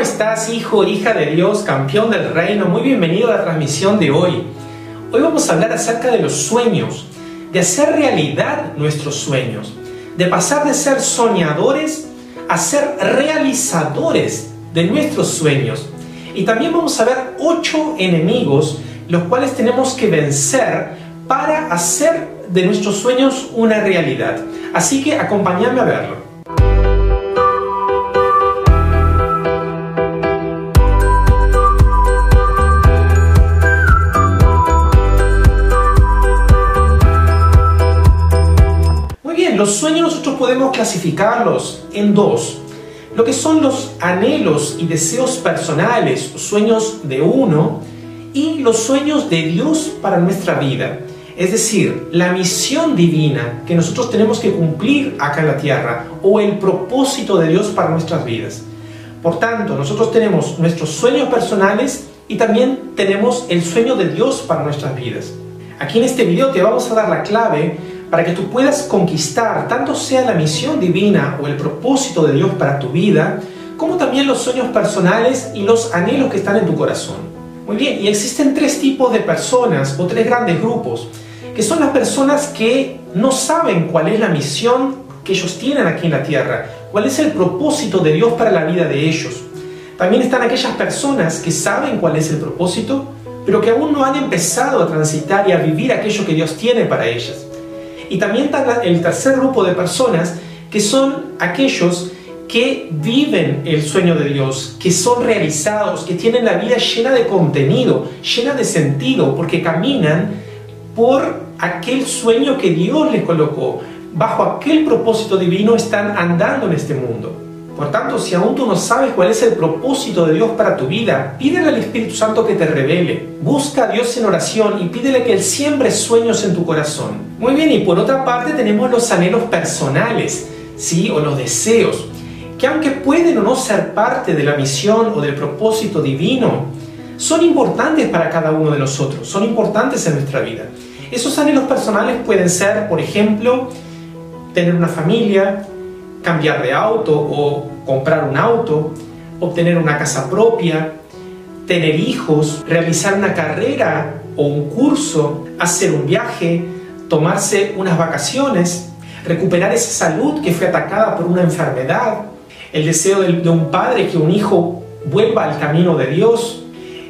¿Cómo estás, hijo, hija de Dios, campeón del reino? Muy bienvenido a la transmisión de hoy. Hoy vamos a hablar acerca de los sueños, de hacer realidad nuestros sueños, de pasar de ser soñadores a ser realizadores de nuestros sueños. Y también vamos a ver ocho enemigos los cuales tenemos que vencer para hacer de nuestros sueños una realidad. Así que acompáñame a verlo. Los sueños nosotros podemos clasificarlos en dos. Lo que son los anhelos y deseos personales, sueños de uno, y los sueños de Dios para nuestra vida. Es decir, la misión divina que nosotros tenemos que cumplir acá en la tierra o el propósito de Dios para nuestras vidas. Por tanto, nosotros tenemos nuestros sueños personales y también tenemos el sueño de Dios para nuestras vidas. Aquí en este video te vamos a dar la clave para que tú puedas conquistar, tanto sea la misión divina o el propósito de Dios para tu vida, como también los sueños personales y los anhelos que están en tu corazón. Muy bien, y existen tres tipos de personas o tres grandes grupos, que son las personas que no saben cuál es la misión que ellos tienen aquí en la tierra, cuál es el propósito de Dios para la vida de ellos. También están aquellas personas que saben cuál es el propósito, pero que aún no han empezado a transitar y a vivir aquello que Dios tiene para ellas. Y también está el tercer grupo de personas que son aquellos que viven el sueño de Dios, que son realizados, que tienen la vida llena de contenido, llena de sentido, porque caminan por aquel sueño que Dios les colocó. Bajo aquel propósito divino están andando en este mundo. Por tanto, si aún tú no sabes cuál es el propósito de Dios para tu vida, pídele al Espíritu Santo que te revele. Busca a Dios en oración y pídele que Él siembre sueños en tu corazón. Muy bien, y por otra parte tenemos los anhelos personales, ¿sí? O los deseos, que aunque pueden o no ser parte de la misión o del propósito divino, son importantes para cada uno de nosotros, son importantes en nuestra vida. Esos anhelos personales pueden ser, por ejemplo, tener una familia, cambiar de auto o comprar un auto, obtener una casa propia, tener hijos, realizar una carrera o un curso, hacer un viaje, tomarse unas vacaciones, recuperar esa salud que fue atacada por una enfermedad, el deseo de, un padre que un hijo vuelva al camino de Dios,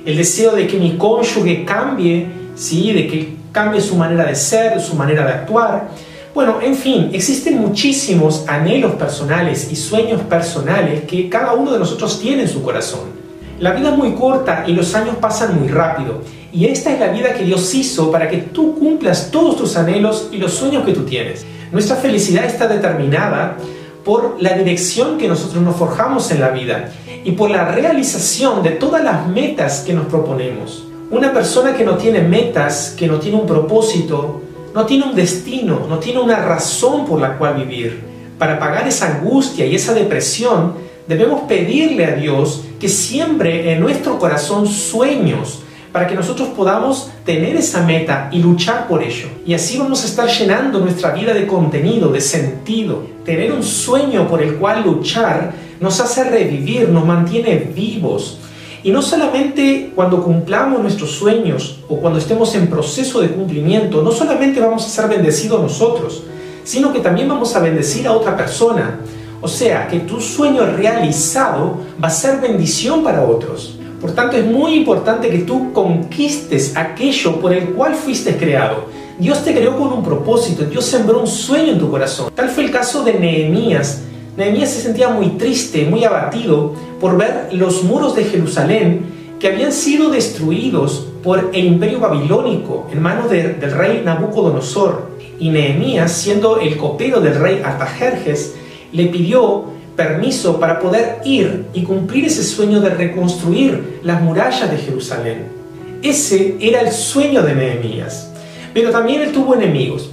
el deseo de que mi cónyuge cambie, ¿sí? de que cambie su manera de ser, su manera de actuar, bueno, en fin, existen muchísimos anhelos personales y sueños personales que cada uno de nosotros tiene en su corazón. La vida es muy corta y los años pasan muy rápido. Y esta es la vida que Dios hizo para que tú cumplas todos tus anhelos y los sueños que tú tienes. Nuestra felicidad está determinada por la dirección que nosotros nos forjamos en la vida y por la realización de todas las metas que nos proponemos. Una persona que no tiene metas, que no tiene un propósito, no tiene un destino, no tiene una razón por la cual vivir. Para pagar esa angustia y esa depresión, debemos pedirle a Dios que siembre en nuestro corazón sueños para que nosotros podamos tener esa meta y luchar por ello. Y así vamos a estar llenando nuestra vida de contenido, de sentido. Tener un sueño por el cual luchar nos hace revivir, nos mantiene vivos, y no solamente cuando cumplamos nuestros sueños o cuando estemos en proceso de cumplimiento, no solamente vamos a ser bendecidos nosotros, sino que también vamos a bendecir a otra persona. O sea, que tu sueño realizado va a ser bendición para otros. Por tanto, es muy importante que tú conquistes aquello por el cual fuiste creado. Dios te creó con un propósito, Dios sembró un sueño en tu corazón. Tal fue el caso de Nehemías, Nehemías se sentía muy triste, muy abatido por ver los muros de Jerusalén que habían sido destruidos por el imperio babilónico en manos del rey Nabucodonosor. Y Nehemías, siendo el copero del rey Artajerjes, le pidió permiso para poder ir y cumplir ese sueño de reconstruir las murallas de Jerusalén. Ese era el sueño de Nehemías. Pero también él tuvo enemigos.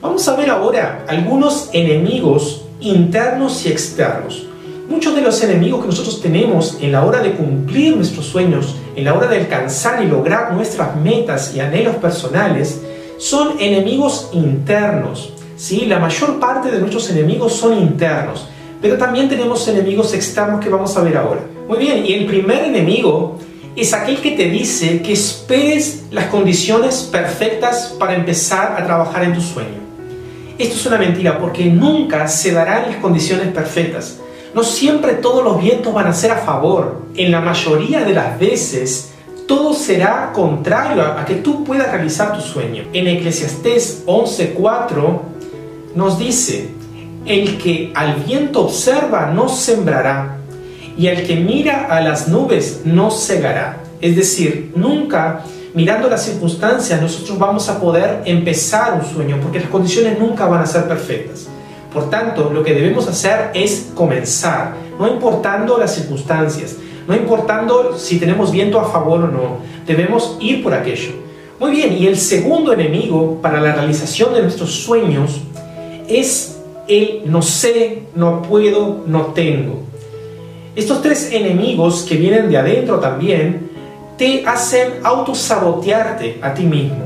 Vamos a ver ahora algunos enemigos internos y externos. Muchos de los enemigos que nosotros tenemos en la hora de cumplir nuestros sueños, en la hora de alcanzar y lograr nuestras metas y anhelos personales, son enemigos internos. ¿sí? La mayor parte de nuestros enemigos son internos, pero también tenemos enemigos externos que vamos a ver ahora. Muy bien, y el primer enemigo es aquel que te dice que esperes las condiciones perfectas para empezar a trabajar en tu sueño. Esto es una mentira porque nunca se darán las condiciones perfectas. No siempre todos los vientos van a ser a favor. En la mayoría de las veces todo será contrario a, que tú puedas realizar tu sueño. En Eclesiastés 11:4 nos dice, el que al viento observa no sembrará, y el que mira a las nubes no cegará. Es decir, nunca mirando las circunstancias nosotros vamos a poder empezar un sueño, porque las condiciones nunca van a ser perfectas. Por tanto, lo que debemos hacer es comenzar, no importando las circunstancias, no importando si tenemos viento a favor o no, debemos ir por aquello. Muy bien, y el segundo enemigo para la realización de nuestros sueños es el no sé, no puedo, no tengo. Estos tres enemigos que vienen de adentro también te hacen autosabotearte a ti mismo.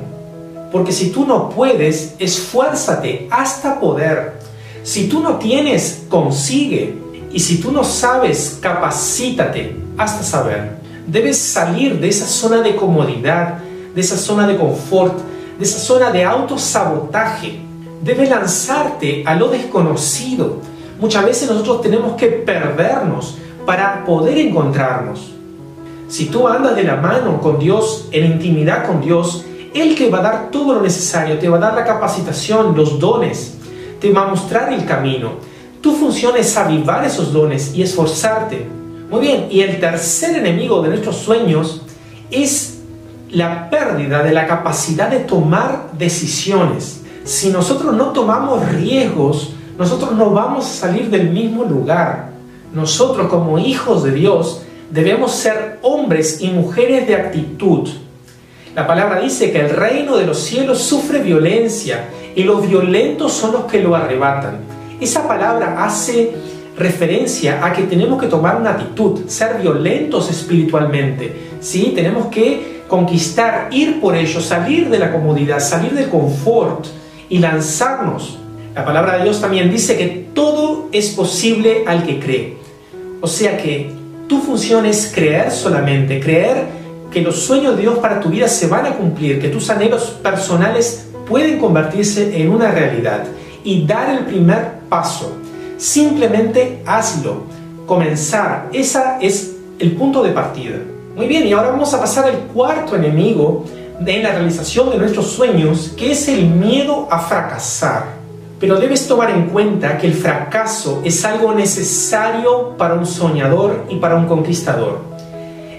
Porque si tú no puedes, esfuérzate hasta poder. Si tú no tienes, consigue. Y si tú no sabes, capacítate hasta saber. Debes salir de esa zona de comodidad, de esa zona de confort, de esa zona de autosabotaje. Debes lanzarte a lo desconocido. Muchas veces nosotros tenemos que perdernos para poder encontrarnos. Si tú andas de la mano con Dios, en intimidad con Dios, Él te va a dar todo lo necesario, te va a dar la capacitación, los dones, te va a mostrar el camino. Tu función es avivar esos dones y esforzarte. Muy bien, y el tercer enemigo de nuestros sueños es la pérdida de la capacidad de tomar decisiones. Si nosotros no tomamos riesgos, nosotros no vamos a salir del mismo lugar. Nosotros como hijos de Dios debemos ser hombres y mujeres de actitud. La palabra dice que el reino de los cielos sufre violencia y los violentos son los que lo arrebatan. Esa palabra hace referencia a que tenemos que tomar una actitud, ser violentos espiritualmente. ¿sí? Tenemos que conquistar, ir por ello, salir de la comodidad, salir del confort y lanzarnos. La palabra de Dios también dice que todo es posible al que cree. O sea que tu función es creer solamente, creer que los sueños de Dios para tu vida se van a cumplir, que tus anhelos personales pueden convertirse en una realidad y dar el primer paso. Simplemente hazlo, comenzar. Ese es el punto de partida. Muy bien, y ahora vamos a pasar al cuarto enemigo en la realización de nuestros sueños, que es el miedo a fracasar. Pero debes tomar en cuenta que el fracaso es algo necesario para un soñador y para un conquistador.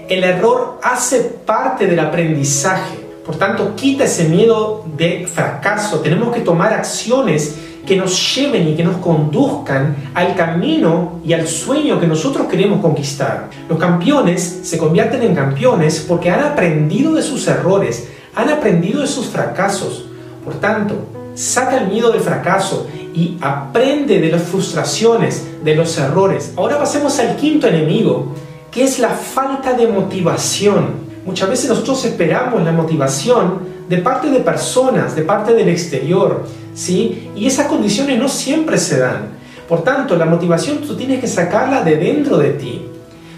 El error hace parte del aprendizaje. Por tanto, quita ese miedo de fracaso. Tenemos que tomar acciones que nos lleven y que nos conduzcan al camino y al sueño que nosotros queremos conquistar. Los campeones se convierten en campeones porque han aprendido de sus errores, han aprendido de sus fracasos. Por tanto, saca el miedo del fracaso y aprende de las frustraciones, de los errores. Ahora pasemos al quinto enemigo, que es la falta de motivación. Muchas veces nosotros esperamos la motivación de parte de personas, de parte del exterior, ¿sí? Y esas condiciones no siempre se dan. Por tanto, la motivación tú tienes que sacarla de dentro de ti.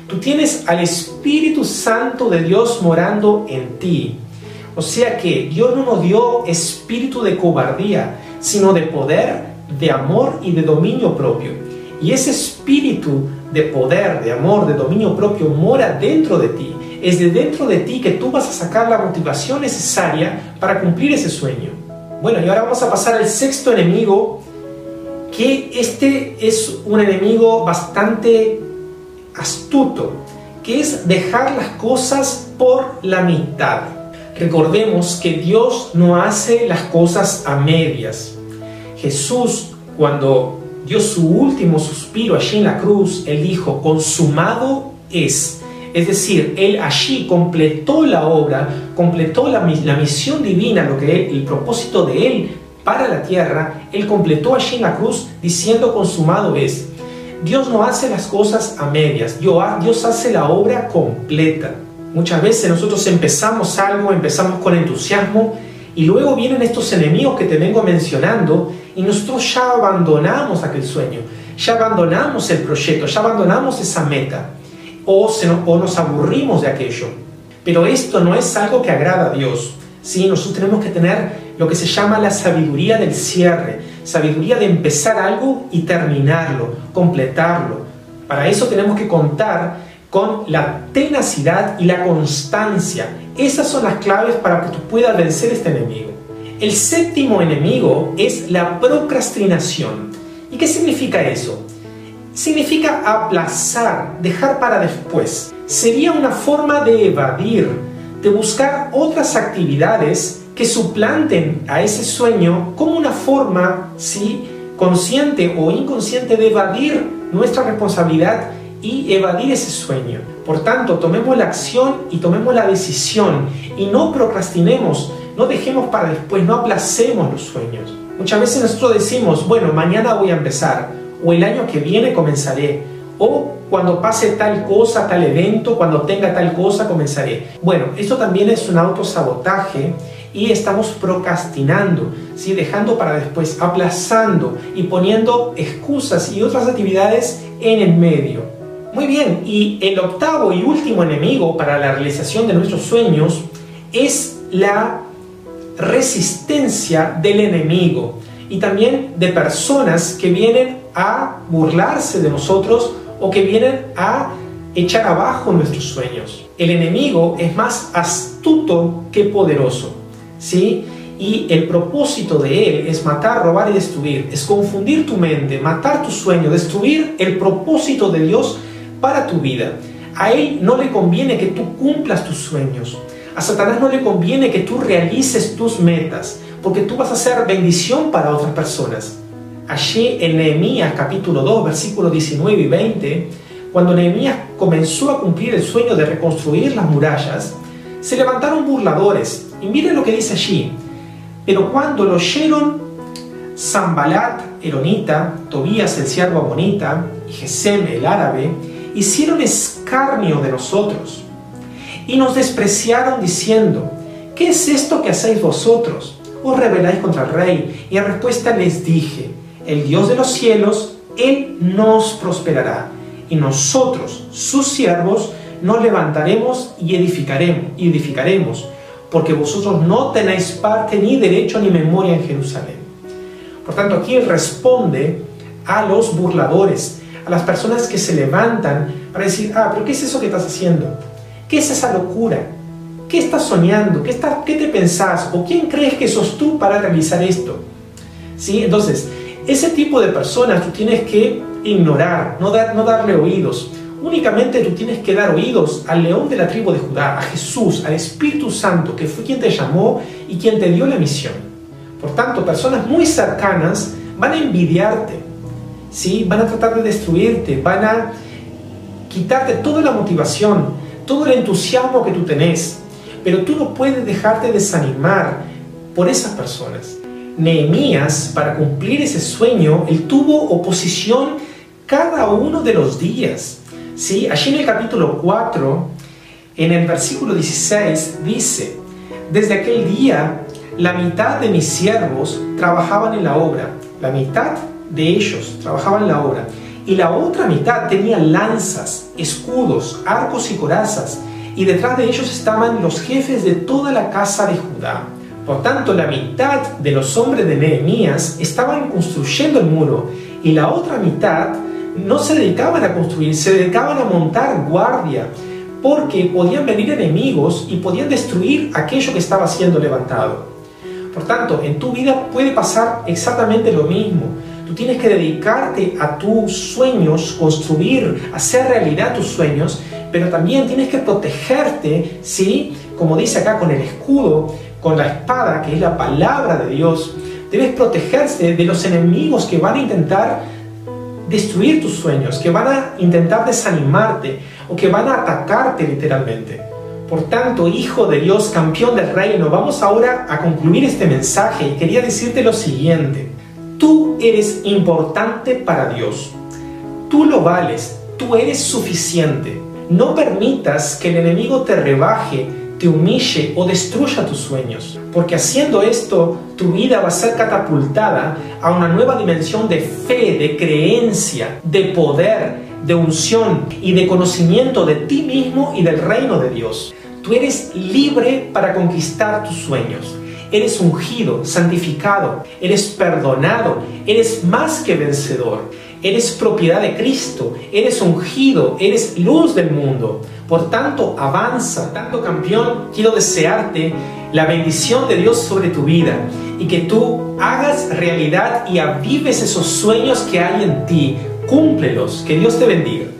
Tú tienes al Espíritu Santo de Dios morando en ti. O sea que Dios no nos dio espíritu de cobardía, sino de poder, de amor y de dominio propio. Y ese espíritu de poder, de amor, de dominio propio mora dentro de ti. Es de dentro de ti que tú vas a sacar la motivación necesaria para cumplir ese sueño. Bueno, y ahora vamos a pasar al sexto enemigo, que este es un enemigo bastante astuto, que es dejar las cosas por la mitad. Recordemos que Dios no hace las cosas a medias. Jesús, cuando dio su último suspiro allí en la cruz, Él dijo, consumado es. Es decir, Él allí completó la obra, completó la, misión divina, lo que el propósito de Él para la tierra, Él completó allí en la cruz diciendo consumado es. Dios no hace las cosas a medias, Dios hace la obra completa. Muchas veces nosotros empezamos algo, empezamos con entusiasmo y luego vienen estos enemigos que te vengo mencionando y nosotros ya abandonamos aquel sueño. ya abandonamos el proyecto, ya abandonamos esa meta o, o nos aburrimos de aquello. Pero esto no es algo que agrada a Dios. ¿sí? Nosotros tenemos que tener lo que se llama la sabiduría del cierre, sabiduría de empezar algo y terminarlo, completarlo. Para eso tenemos que contar con la tenacidad y la constancia. Esas son las claves para que tú puedas vencer este enemigo. El séptimo enemigo es la procrastinación. ¿Y qué significa eso? Significa aplazar, dejar para después. Sería una forma de evadir, de buscar otras actividades que suplanten a ese sueño como una forma, sí, consciente o inconsciente de evadir nuestra responsabilidad y evadir ese sueño. Por tanto, tomemos la acción y tomemos la decisión y no procrastinemos, no dejemos para después, no aplacemos los sueños. Muchas veces nosotros decimos, bueno, mañana voy a empezar, o el año que viene comenzaré, o cuando pase tal cosa, tal evento, cuando tenga tal cosa, comenzaré. Bueno, esto también es un autosabotaje y estamos procrastinando, ¿sí? dejando para después, aplazando y poniendo excusas y otras actividades en el medio. Muy bien, y el octavo y último enemigo para la realización de nuestros sueños es la resistencia del enemigo y también de personas que vienen a burlarse de nosotros o que vienen a echar abajo nuestros sueños. El enemigo es más astuto que poderoso. ¿sí? Y el propósito de él es matar, robar y destruir, es confundir tu mente, matar tu sueño, destruir el propósito de Dios para tu vida. A él no le conviene que tú cumplas tus sueños. A Satanás no le conviene que tú realices tus metas, porque tú vas a ser bendición para otras personas. Allí en Nehemías capítulo 2, versículos 19 y 20, cuando Nehemías comenzó a cumplir el sueño de reconstruir las murallas, se levantaron burladores. Y miren lo que dice allí. Pero cuando lo oyeron Zambalat, Eronita, Tobías, el siervo Abonita, y Gesem, el árabe, hicieron escarnio de nosotros y nos despreciaron diciendo, ¿qué es esto que hacéis vosotros? Os rebeláis contra el rey. Y en respuesta les dije, el Dios de los cielos, Él nos prosperará. Y nosotros, sus siervos, nos levantaremos y edificaremos, y edificaremos, porque vosotros no tenéis parte ni derecho ni memoria en Jerusalén. Por tanto, aquí Él responde a los burladores, a las personas que se levantan para decir, ah, pero ¿qué es eso que estás haciendo? ¿Qué es esa locura? ¿Qué estás soñando? ¿Qué, ¿Qué te pensás? ¿O quién crees que sos tú para realizar esto? ¿Sí? Entonces, ese tipo de personas tú tienes que ignorar, no, dar, no darle oídos. Únicamente tú tienes que dar oídos al león de la tribu de Judá, a Jesús, al Espíritu Santo, que fue quien te llamó y quien te dio la misión. Por tanto, personas muy cercanas van a envidiarte, ¿sí? van a tratar de destruirte, van a quitarte toda la motivación, todo el entusiasmo que tú tenés. Pero tú no puedes dejarte desanimar por esas personas. Nehemías, para cumplir ese sueño, él tuvo oposición cada uno de los días. ¿sí? Allí en el capítulo 4, en el versículo 16, dice, desde aquel día la mitad de mis siervos trabajaban en la obra, la mitad de ellos trabajaban la obra, y la otra mitad tenía lanzas, escudos, arcos y corazas, y detrás de ellos estaban los jefes de toda la casa de Judá. Por tanto, la mitad de los hombres de Nehemías estaban construyendo el muro y la otra mitad no se dedicaban a construir, se dedicaban a montar guardia, porque podían venir enemigos y podían destruir aquello que estaba siendo levantado. Por tanto, en tu vida puede pasar exactamente lo mismo. Tú tienes que dedicarte a tus sueños, construir, hacer realidad tus sueños, pero también tienes que protegerte, ¿sí? Como dice acá con el escudo, con la espada, que es la palabra de Dios. Debes protegerse de los enemigos que van a intentar destruir tus sueños, que van a intentar desanimarte o que van a atacarte literalmente. Por tanto, hijo de Dios, campeón del reino, vamos ahora a concluir este mensaje y quería decirte lo siguiente. Tú eres importante para Dios. Tú lo vales. Tú eres suficiente. No permitas que el enemigo te rebaje, te humille o destruya tus sueños. Porque haciendo esto, tu vida va a ser catapultada a una nueva dimensión de fe, de creencia, de poder, de unción y de conocimiento de ti mismo y del reino de Dios. Tú eres libre para conquistar tus sueños. Eres ungido, santificado, eres perdonado, eres más que vencedor. Eres propiedad de Cristo, eres ungido, eres luz del mundo. Por tanto, avanza, tanto campeón, quiero desearte la bendición de Dios sobre tu vida y que tú hagas realidad y avives esos sueños que hay en ti. Cúmplelos. Que Dios te bendiga.